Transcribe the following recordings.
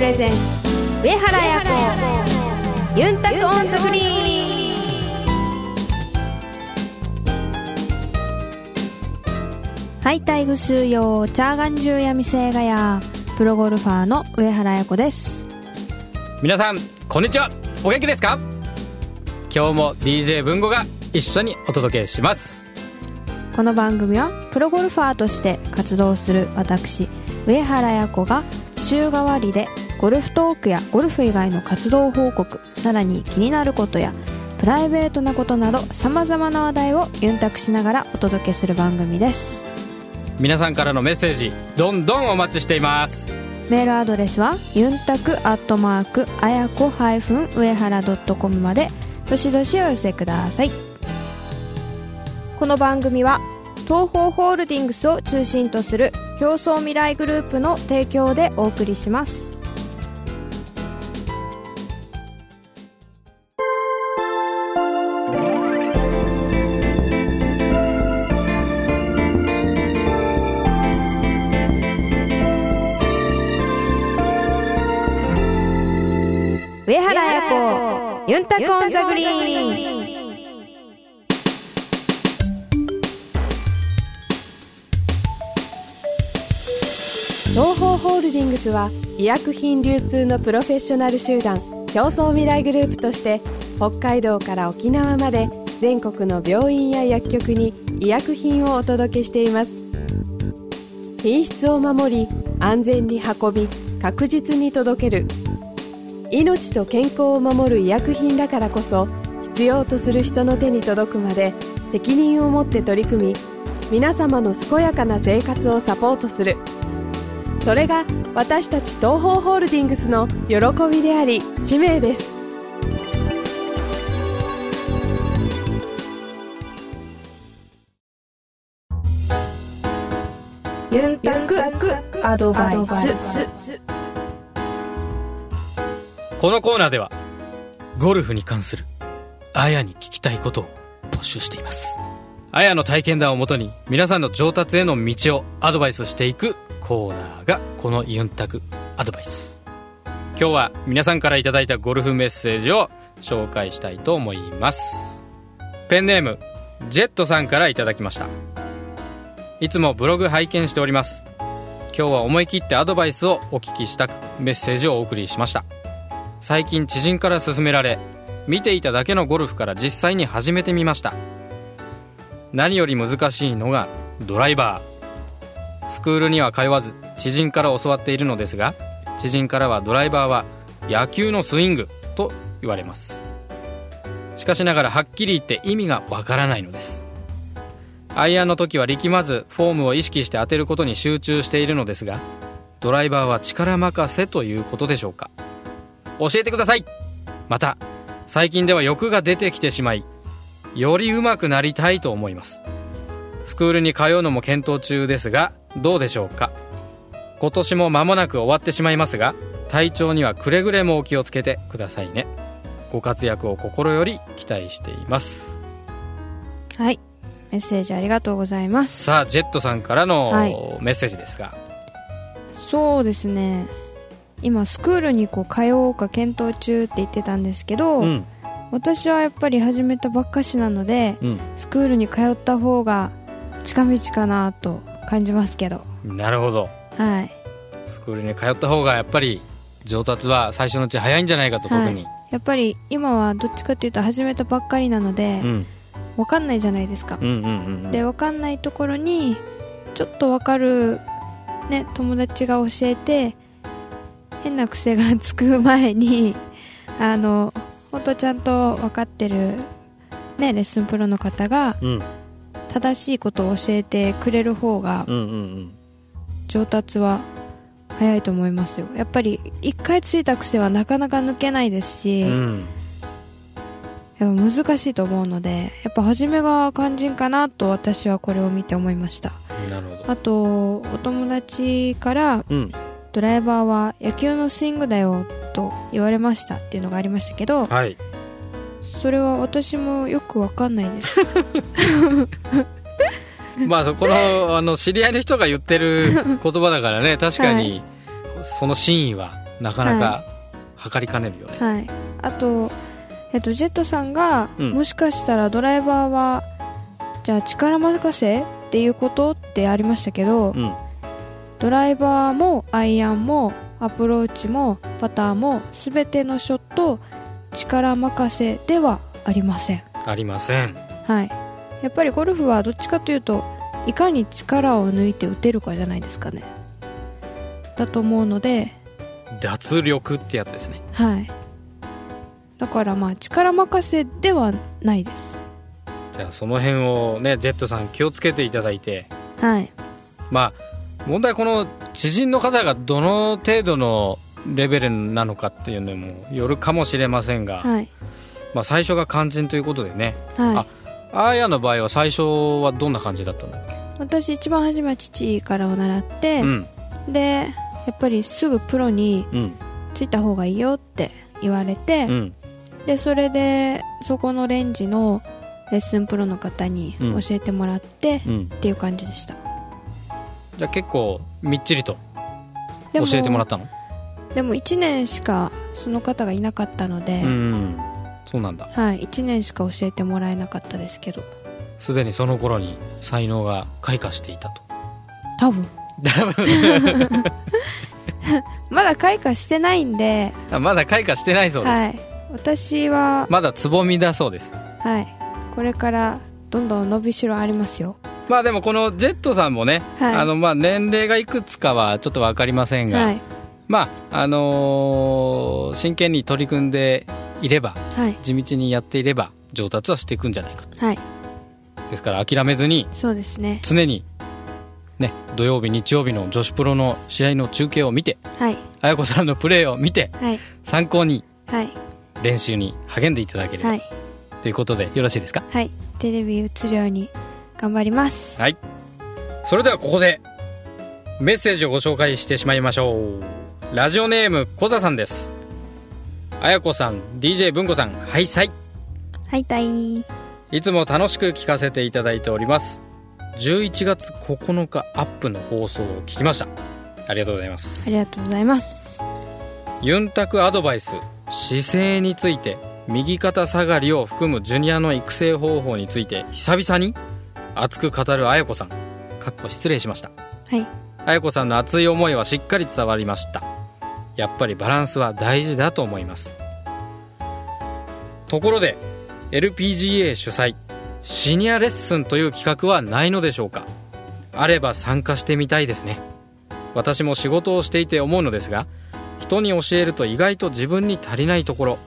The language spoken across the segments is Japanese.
presents。上原彩子。ユンタク on the green ハイタイグスーヨーチャーガンジューヤミセーガヤー。プロゴルファーの上原彩子です。皆さんこんにちは。お元気ですか？今日も DJ 文吾が一緒にお届けします。この番組はプロゴルファーとして活動する私上原彩子が週替わりでゴルフトークやゴルフ以外の活動報告さらに気になることやプライベートなことなどさまざまな話題をユンタクしながらお届けする番組です。皆さんからのメッセージどんどんお待ちしています。メールアドレスはユンタクアットマークあやこ上原 .com までどしどしお寄せください。この番組は東方ホールディングスを中心とする競争未来グループの提供でお送りします子ユンタクオンザグリーン。東方ホールディングスは医薬品流通のプロフェッショナル集団競争未来グループとして北海道から沖縄まで全国の病院や薬局に医薬品をお届けしています。品質を守り安全に運び確実に届ける。命と健康を守る医薬品だからこそ必要とする人の手に届くまで責任を持って取り組み皆様の健やかな生活をサポートする。それが私たち東方ホールディングスの喜びであり使命です。ユンタクアドバイス。このコーナーではゴルフに関するあやに聞きたいことを募集しています。あやの体験談をもとに皆さんの上達への道をアドバイスしていくコーナーがこのユンタクアドバイス。今日は皆さんから頂いたゴルフメッセージを紹介したいと思います。ペンネームジェットさんから頂きました。いつもブログ拝見しております。今日は思い切ってアドバイスをお聞きしたくメッセージをお送りしました。最近知人から勧められ見ていただけのゴルフから実際に始めてみました。何より難しいのがドライバー。スクールには通わず知人から教わっているのですが知人からはドライバーは野球のスイングと言われます。しかしながらはっきり言って意味がわからないのです。アイアンの時は力まずフォームを意識して当てることに集中しているのですがドライバーは力任せということでしょうか。教えてください。また最近では欲が出てきてしまいより上手くなりたいと思います。スクールに通うのも検討中ですがどうでしょうか？今年も間もなく終わってしまいますが体調にはくれぐれもお気をつけてくださいね。ご活躍を心より期待しています。はい。メッセージありがとうございます。さあジェットさんからのはい。メッセージですが、そうですね今スクールにこう通おうか検討中って言ってたんですけど、うん。私はやっぱり始めたばっかしなのでうん。スクールに通った方が近道かなと感じますけど。なるほど。はい。スクールに通った方がやっぱり上達は最初のうち早いんじゃないかと特に、やっぱり今はどっちかっていうと始めたばっかりなのでうん、分かんないじゃないですか。うんうんうんうん。で分かんないところにちょっと分かる、ね、友達が教えて変な癖がつく前にあの本当ちゃんと分かってる、ね、レッスンプロの方がうん。正しいことを教えてくれる方が上達は早いと思いますよ。やっぱり一回ついた癖はなかなか抜けないですし、うん。やっぱ難しいと思うのでやっぱ初めが肝心かなと私はこれを見て思いました。あとお友達からうんドライバーは野球のスイングだよと言われましたっていうのがありましたけどはい。それは私もよくわかんないです。まあこの あの知り合いの人が言ってる言葉だからね確かにその真意はなかなか測りかねるよね、はい。あとえっとジェットさんが、うん。もしかしたらドライバーはじゃあ力任せっていうことってありましたけど、うんドライバーもアイアンもアプローチもパターも全てのショット力任せではありません。ありません。はい。やっぱりゴルフはどっちかというといかに力を抜いて打てるかじゃないですかね。だと思うので。脱力ってやつですね。はい。だからまあ力任せではないです。じゃあその辺をねジェットさん気をつけていただいて。はい。まあ問題この知人の方がどの程度のレベルなのかっていうのもよるかもしれませんが、はい。まあ、最初が肝心ということでね。はい。ああやの場合は最初はどんな感じだったんだっけ？私一番初めは父からを習ってう、ん。でやっぱりすぐプロにうん。ついた方がいいよって言われて、うん。でそれでそこのレンジのレッスンプロの方にうん。教えてもらって、うん。っていう感じでしたじゃあ結構みっちりとで教えてもらったの？でも1年しかその方がいなかったので、うんそうなんだ。はい、1年しか教えてもらえなかったですけど。すでにその頃に才能が開花していたと。多分。多分。まだ開花してないんで、あまだ開花してないそうです、はい、私は、まだつぼみだそうです。はい、これからどんどん伸びしろありますよまあでもこのジェットさんもね、はい。あのまあ年齢がいくつかはちょっと分かりませんが、はい。まああのー真剣に取り組んでいればはい。地道にやっていれば上達はしていくんじゃないかと。はい。ですから諦めずにそうですね。常にね土曜日日曜日の女子プロの試合の中継を見てはい。綾子さんのプレーを見てはい。参考にはい。練習に励んでいただければ、はい。ということでよろしいですか？はい。テレビ映るように頑張ります。はい。それではここでメッセージをご紹介してしまいましょう。ラジオネーム小座さんです。あやこさん DJ 文子さんはいさい。はいたい。いつも楽しく聞かせていただいております。11月9日アップの放送を聞きました。ありがとうございます。ありがとうございます。ユンタクアドバイス姿勢について右肩下がりを含むジュニアの育成方法について久々に熱く語るあやこさん。かっこ失礼しました。はい。あやこさんの熱い思いはしっかり伝わりました。やっぱりバランスは大事だと思います。ところで LPGA 主催シニアレッスンという企画はないのでしょうか。あれば参加してみたいですね。私も仕事をしていて思うのですが人に教えると意外と自分に足りないところ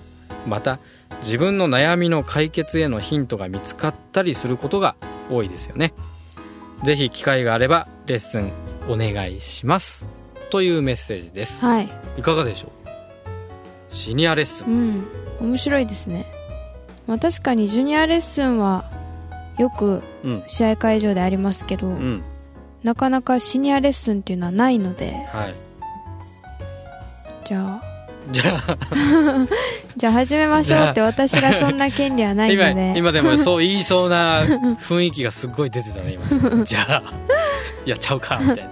また自分の悩みの解決へのヒントが見つかったりすることが多いですよね。ぜひ機会があればレッスンお願いします。というメッセージです。はい。いかがでしょう？シニアレッスン。うん。面白いですね。まあ確かにジュニアレッスンはよくうん。試合会場でありますけど、うん。なかなかシニアレッスンっていうのはないので。はい。じゃあ。じゃあ じゃあ始めましょうって私がそんな権利はないの今で。今でもそう言いそうな雰囲気がすっごい出てたね今。じゃあやっちゃうかみたいな。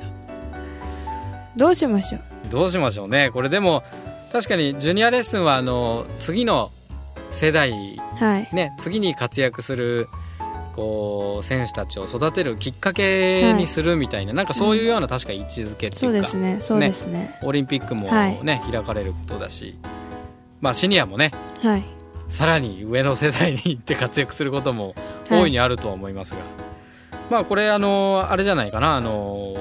どうしましょう？どうしましょうね。これでも確かにジュニアレッスンはあの次の世代はい。ね次に活躍するこう選手たちを育てるきっかけにするみたいな、なんかそういうような確か位置づけってそいううか、ですねそうですね。オリンピックもはい。ね、開かれることだしまあシニアもねはい。さらに上の世代に行って活躍することも大い。にあるとは思いますが、まあこれあのあれじゃないかな。あの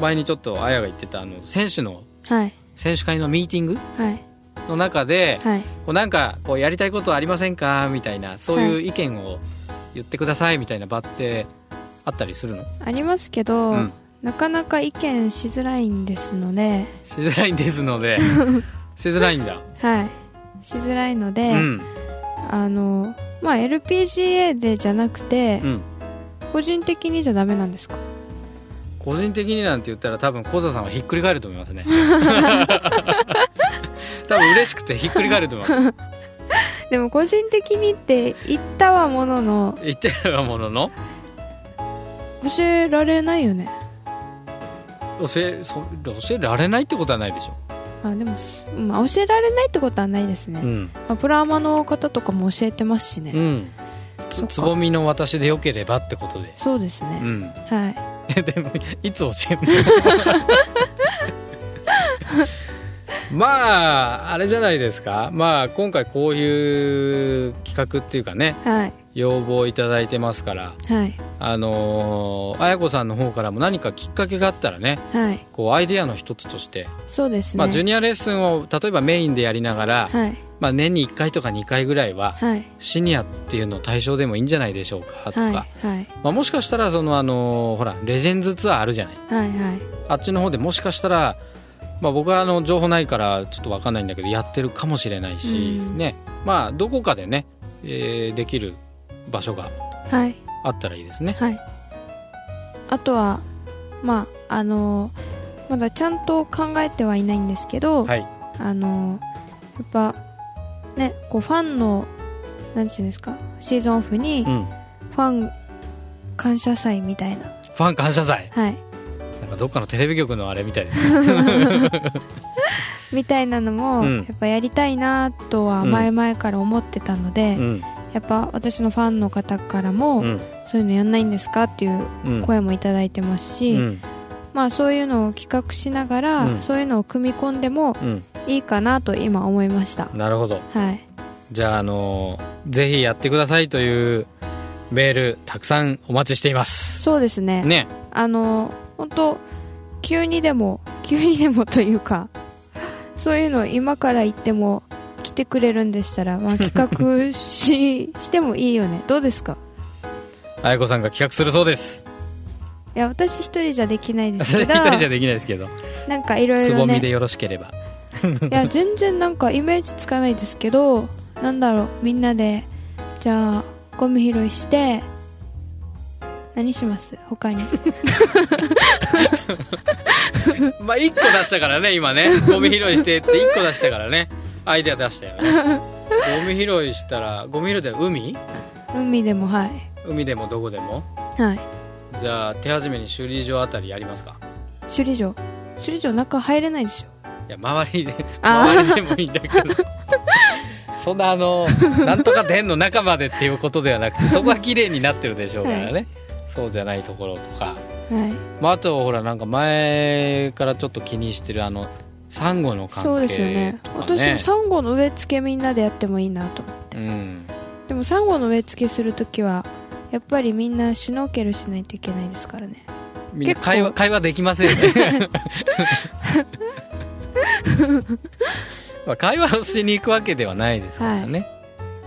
前にちょっとあやが言ってたあの選手のはい。選手会のミーティングはい。の中で、はい。こうなんかこうやりたいことありませんか？みたいなそういう意見を言ってくださいみたいな場ってあったりするの、ありますけど、うん。なかなか意見しづらいんですので。しづらいんですので しづらいんだはいしづらいので、うんあのまあ LPGA でじゃなくて、うん個人的にじゃダメなんですか個人的になんて言ったら多分小座さんはひっくり返ると思いますね多分嬉しくてひっくり返ると思いますでも個人的にって言ったはものの言ってるものの教えられないよね教えそ教えられないってことはないでしょあでも、まあ、教えられないってことはないですね、うん、まあ、プラアマの方とかも教えてますしね、うん、つつぼみの私でよければってことで。そうですね、うん。はい。え でもいつ教えるの？まああれじゃないですか。まあ今回こういう企画っていうかね。はい要望いただいてますからはい。あのー、綾子さんの方からも何かきっかけがあったらねはい。こうアイデアの一つとして、そうですね。まあ、ジュニアレッスンを例えばメインでやりながら、はい。まあ、年に1回とか2回ぐらいははい。シニアっていうの対象でもいいんじゃないでしょうかとか、はい。はい。まあ、もしかしたらその、あのーほらレジェンズツアーあるじゃない。はい。はい。あっちの方でもしかしたら、まあ、僕はあの情報ないからちょっと分かんないんだけどやってるかもしれないし、うん。ね。まあ、どこかでね、えーできる場所がはい。あったらいいですね。はい。あとはまああのまだちゃんと考えてはいないんですけど、はい、あのやっぱねこうファンのなんていうんですかシーズンオフにうん、ファン感謝祭みたいな。ファン感謝祭。はい。なんかどっかのテレビ局のあれみたいです みたいなのも、うん。やっぱやりたいなとは前々から思ってたので、うんやっぱ私のファンの方からも、うん。そういうのやんないんですかっていううん。声もいただいてますし、うん。まあそういうのを企画しながら、うん。そういうのを組み込んでもうん。いいかなと今思いました。なるほど。はい。じゃあ、あのーぜひやってくださいというメールたくさんお待ちしています。そうですね。ね。あの本当急にでも急にでもというかそういうのを今から言っても来てくれるんでしたら、まあ、企画ししてもいいよね。どうですか？綾子さんが企画するそうです。いや私一人じゃできないですけ 一ど人じゃできないですけど。なんかいろいろねつぼみでよろしければ。いや全然なんかイメージつかないですけどなんだろうみんなでじゃあゴミ拾いして何します？他に。まあ1個出したからね今ね。ゴミ拾いしてって1個出したからねアイデア出したよね。ゴミ拾いしたらゴミ拾いで海？海でもはい。海でもどこでも？はい。じゃあ手始めに首里城あたりやりますか。首里城？首里城中入れないでしょ。いや周りで周りでもいいんだけど。そんなあのなんとか殿の中までっていうことではなくてそこは綺麗になってるでしょうからね、そうじゃないところとか、はい。まあ、あとほらなんか前からちょっと気にしてるあのサンゴの関係ね、そうですよね。私もサンゴの植え付けみんなでやってもいいなと思って。うん。でもサンゴの植え付けするときはやっぱりみんなシュノーケルしないといけないですからね。みんな結構。会話会話できませんよね。まあ会話をしに行くわけではないですからね、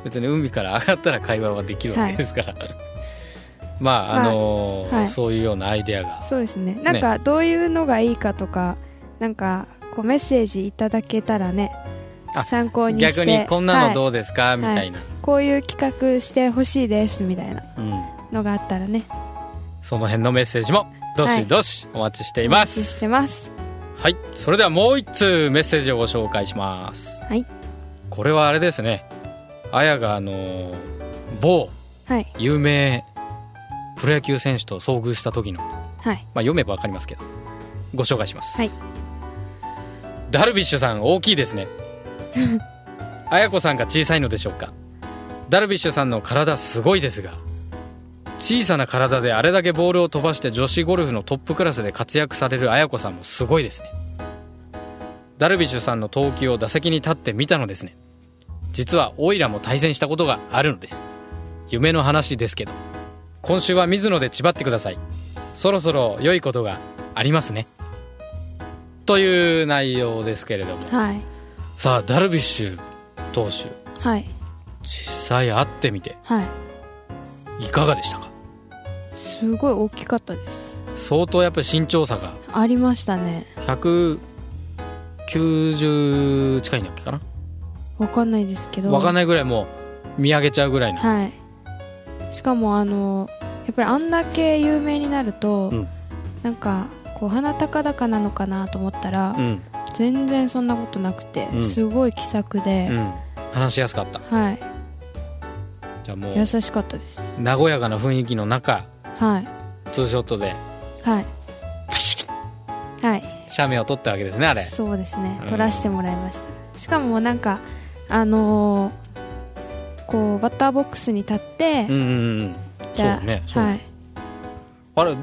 別に海から上がったら会話はできるわけですから、まああのーはい。そういうようなアイデアが。そうですね。なんかどういうのがいいかとかなんかこうメッセージいただけたらねあ参考にして逆にこんなのどうですか、みたいな、いこういう企画してほしいですみたいなうん、のがあったらねその辺のメッセージもどしどしお待ちしています、お待ちしてますはいそれではもう一通メッセージをご紹介しますはいこれはあれですねあやがあのー某はい有名プロ野球選手と遭遇した時の、はいまあ、読めば分かりますけどご紹介します、はいダルビッシュさん大きいですね。綾子さんが小さいのでしょうか。ダルビッシュさんの体すごいですが小さな体であれだけボールを飛ばして女子ゴルフのトップクラスで活躍される綾子さんもすごいですね。ダルビッシュさんの投球を打席に立ってみたのですね。実はオイラも対戦したことがあるのです。夢の話ですけど。今週は水野で縛ってください。そろそろ良いことがありますねという内容ですけれども。はい。さあダルビッシュ投手。はい。実際会ってみてはい。いかがでしたか？すごい大きかったです。相当やっぱり身長差が。ありましたね。190近いんだっけかな？わかんないですけど。分かんないぐらいもう見上げちゃうぐらいの、はい。しかもあのやっぱりあんだけ有名になると、うん。なんかこう鼻高々なのかなと思ったら、うん。全然そんなことなくて、うん。すごい気さくで、うん。話しやすかった。はい。じゃあもう優しかったです。和やかな雰囲気の中はい。ツーショットではい。パシッ。はい。写メを撮ったわけですねあれ。そうですね。うん。撮らせてもらいました。しかもなんかあのーこうバッターボックスに立って、うんうんうんじゃあ、ねはい。あれ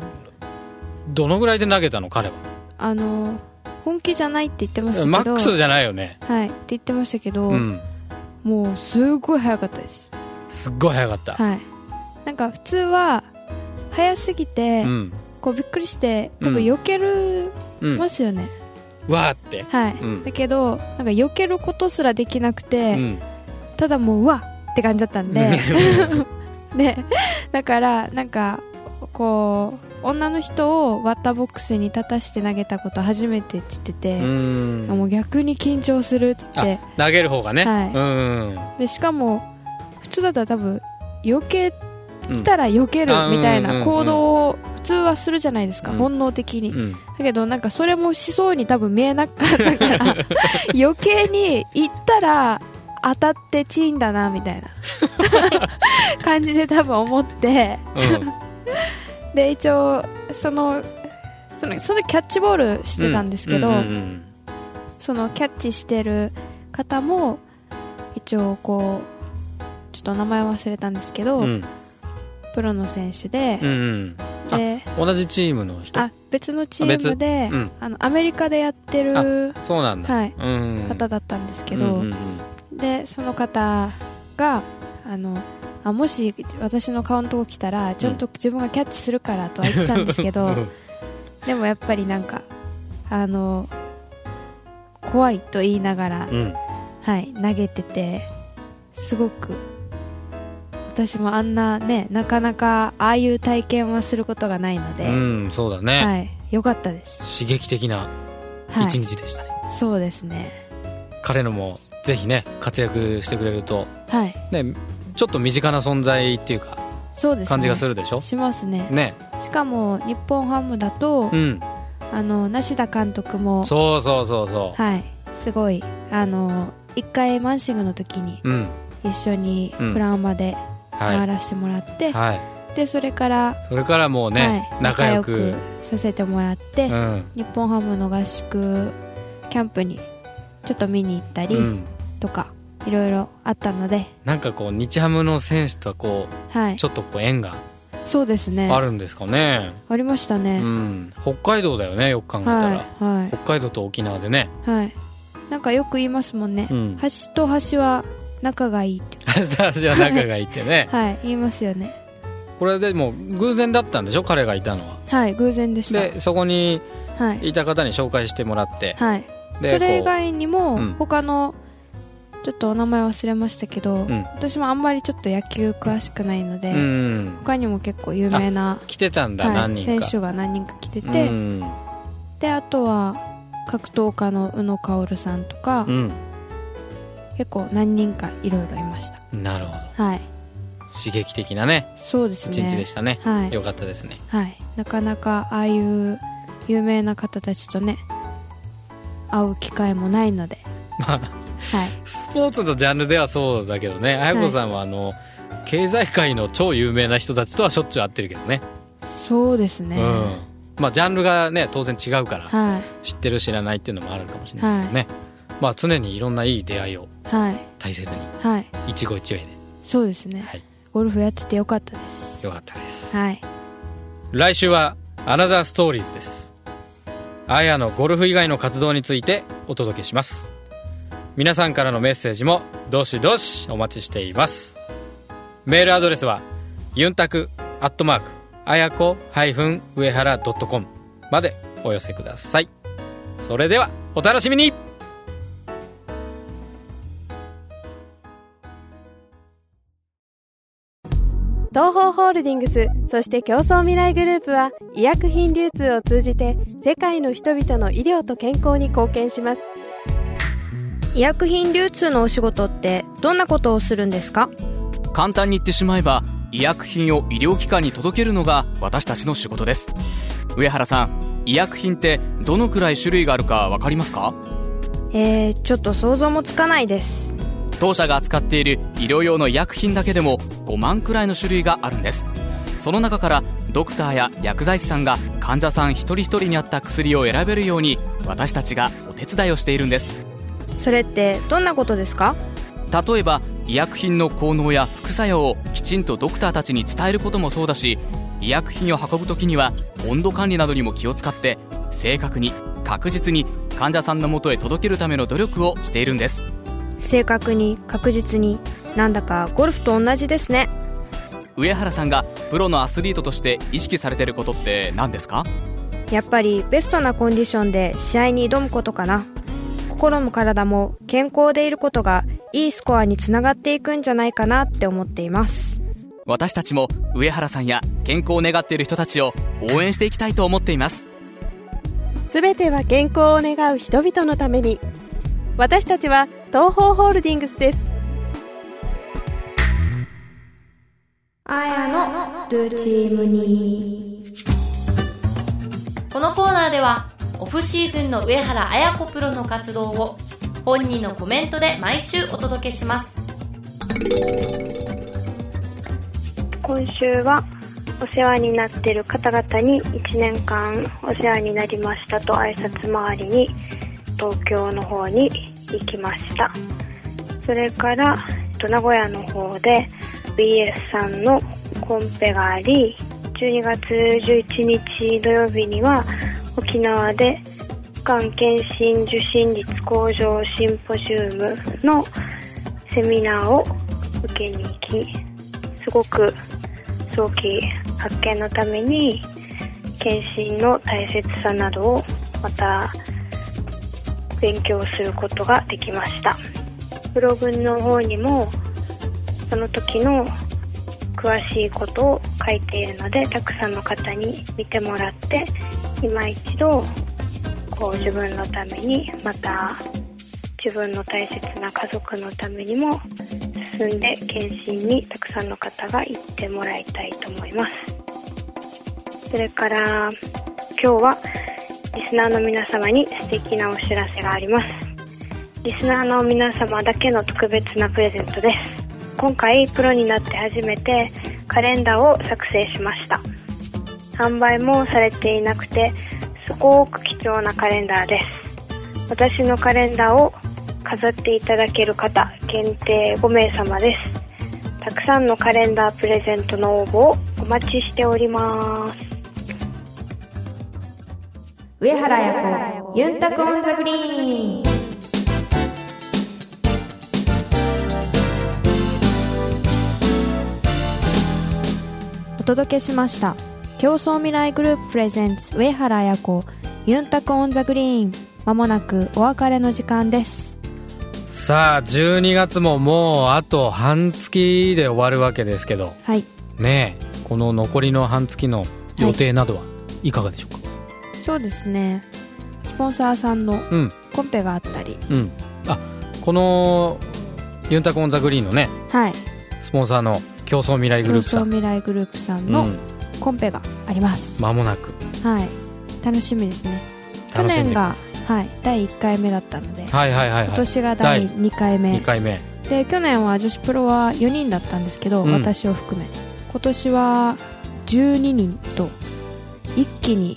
どのぐらいで投げたの彼は？あのー本気じゃないって言ってましたけど。マックスじゃないよね。はいって言ってましたけど、うん。もうすごい速かったです。すっごい早かった、はい。なんか普通は速すぎて、うん。こうびっくりして多うん。分避けるうんますよね、わーって。はい、うん。だけどなんか避けることすらできなくて、うん。ただもううわって感じだったんで。でだからなんかこう女の人をバッターボックスに立たして投げたこと初めてって言ってて、うん。もう逆に緊張するって言って。投げる方がね、はい。うんでしかも普通だったら多分避けたら避けるみたいなん行動を普通はするじゃないですか、うん。本能的に、うん。だけどなんかそれもしそうに多分見えなかったから 余計に行ったら当たってチーンだなみたいな 感じで多分思って。うんで一応そのそのそのキャッチボールしてたんですけど、うんうんそのキャッチしてる方も一応こうちょっと名前忘れたんですけど、うん。うんプロの選手でうんうん。あで同じチームの人？あ別のチームで、うん。あのアメリカでやってるそうなんだ、はい。うん、方だったんですけど、うんうん。でその方があのあもし私の顔のとこ来たらちゃんと自分がキャッチするからとは言ってたんですけど、うん。でもやっぱりなんかあの怖いと言いながら、うん。はい、投げててすごく私もあんなねなかなかああいう体験はすることがないので、うん、そうだね、はい、よかったです、刺激的なはい、一日でしたね、そうですね。彼のもぜひね活躍してくれるとはい。ねちょっと身近な存在っていうかそうですね。感じがするでしょ？しますね。ね。しかも日本ハムだと、うん。あの梨田監督もそうそうそうそはい。すごい。あの一回マンシングの時にううん。一緒にうん。プランマで回はらせてもらって、いはい。でそれから、それからもうね、はい、仲良くさせてもらって、うん。日本ハムの合宿キャンプにちょっと見に行ったりうん。とか、いろいろあったので、なんかこう日ハムの選手とはこはい。うちょっとこう縁がそうですね。あるんですかね。ありましたうね、ん。北海道だよねよく考えたら、はいは北海道と沖縄でね。いはい。なんかよく言いますもんね、うん。端と端は仲がいいって。私は仲がいいってね。はい言いますよね。これでも偶然だったんでしょ？彼がいたのは。はい偶然でした。でそこにはい、いた方に紹介してもらって。はい、でそれ以こ外にも、うん。他のちょっとお名前忘れましたけど、うん。私もあんまりちょっと野球詳しくないので、ううん。他にも結構有名な、来てたんだ、はい、何人か。選手が何人か来てて、うん。であとは格闘家の宇野薫さんとか、うん。結構何人かいろいろいました。なるほど。はい。刺激的なね。そうですね。一日でしたね。はい。よかったですね。はい、なかなかああいう有名な方たちとね会う機会もないので、ま あはい、スポーツのジャンルではそうだけどね。綾子さんはあの、経済界の超有名な人たちとはしょっちゅう会ってるけどね。そうですね、うん。まあジャンルがね当然違うからはい。知ってる知らないっていうのもあるかもしれないけどね、まあ常にいろんないい出会いをはい。大切にはい。一期一会で。そうですね、はい。ゴルフやっててよかったです。よかったです。はい。来週はアナザーストーリーズです。あやのゴルフ以外の活動についてお届けします皆さんからのメッセージもどしどしお待ちしています。メールアドレスはユンタクアットマークあやこ上原 .com までお寄せください。それではお楽しみに。東方ホールディングスそして競争未来グループは医薬品流通を通じて世界の人々の医療と健康に貢献します。医薬品流通のお仕事ってどんなことをするんですか？簡単に言ってしまえば医薬品を医療機関に届けるのが私たちの仕事です。上原さん医薬品ってどのくらい種類があるか分かりますか？えー、ちょっと想像もつかないです。当社が扱っている医療用の医薬品だけでも5万くらいの種類があるんです。その中からドクターや薬剤師さんが患者さん一人一人に合った薬を選べるように私たちがお手伝いをしているんですそれってどんなことですか？例えば医薬品の効能や副作用をきちんとドクターたちに伝えることもそうだし医薬品を運ぶ時には温度管理などにも気を使って正確に確実に患者さんのもとへ届けるための努力をしているんです。正確に確実になんだかゴルフと同じですね。上原さんがプロのアスリートとして意識されてることって何ですか？やっぱりベストなコンディションで試合に挑むことかな心も体も健康でいることがいいスコアにつながっていくんじゃないかなって思っています。私たちも上原さんや健康を願っている人たちを応援していきたいと思っています。すべては健康を願う人々のために。私たちは東方ホールディングスです。あやのルチームにこのコーナーではオフシーズンの上原綾子プロの活動を本人のコメントで毎週お届けします。今週はお世話になってる方々に1年間お世話になりましたと挨拶回りに東京の方に行きました。それから名古屋の方で BS さんのコンペがあり12月11日土曜日には沖縄でがん検診受診率向上シンポジウムのセミナーを受けに行きすごく早期発見のために検診の大切さなどをまた勉強することができました。ブログの方にもその時の詳しいことを書いているのでたくさんの方に見てもらって今一度こう自分のためにまた自分の大切な家族のためにも進んで検診にたくさんの方が行ってもらいたいと思います。それから今日はリスナーの皆様に素敵なお知らせがあります。リスナーの皆様だけの特別なプレゼントです。今回プロになって初めてカレンダーを作成しました。販売もされていなくてすごく貴重なカレンダーです。私のカレンダーを飾っていただける方限定5名様です。たくさんのカレンダープレゼントの応募をお待ちしております。上原彩子ユンタク on the green。お届けしました共創未来グループ presents 上原彩子ユンタク on the green。まもなくお別れの時間です。さあ12月ももうあと半月で終わるわけですけど。はい。ねえこの残りの半月の予定などはい。かがでしょうか、そうですね。スポンサーさんのうん。コンペがあったり。うん。あこのユンタコンザグリーンのねはい。スポンサーの競争未来グ競ループさん。争未来グループさんのうんコンペがあります、間もなく。はい。楽しみですね。去年がはい第1回目だったので、いはいはいはいはい。今年が第2回目。2回目。で去年は女子プロは4人だったんですけど、うん。私を含め。今年は12人と一気に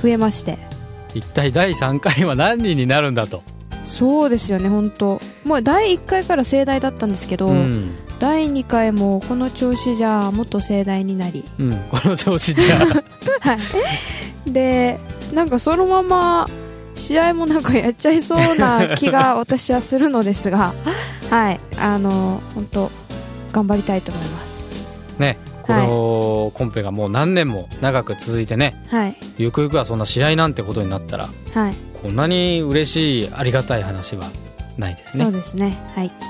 増えまして。一体第3回は何人になるんだと。そうですよね本当。もう第1回から盛大だったんですけど、うん、第2回もこの調子じゃもっと盛大になり。うん、この調子じゃ。はい。でなんかそのまま試合もなんかやっちゃいそうな気が私はするのですが はい。あの本当頑張りたいと思います。ね。このコンペがもう何年も長く続いてね。はい。ゆくゆくはそんな試合なんてことになったらはい。こんなに嬉しいありがたい話はないですね。そうですね。はい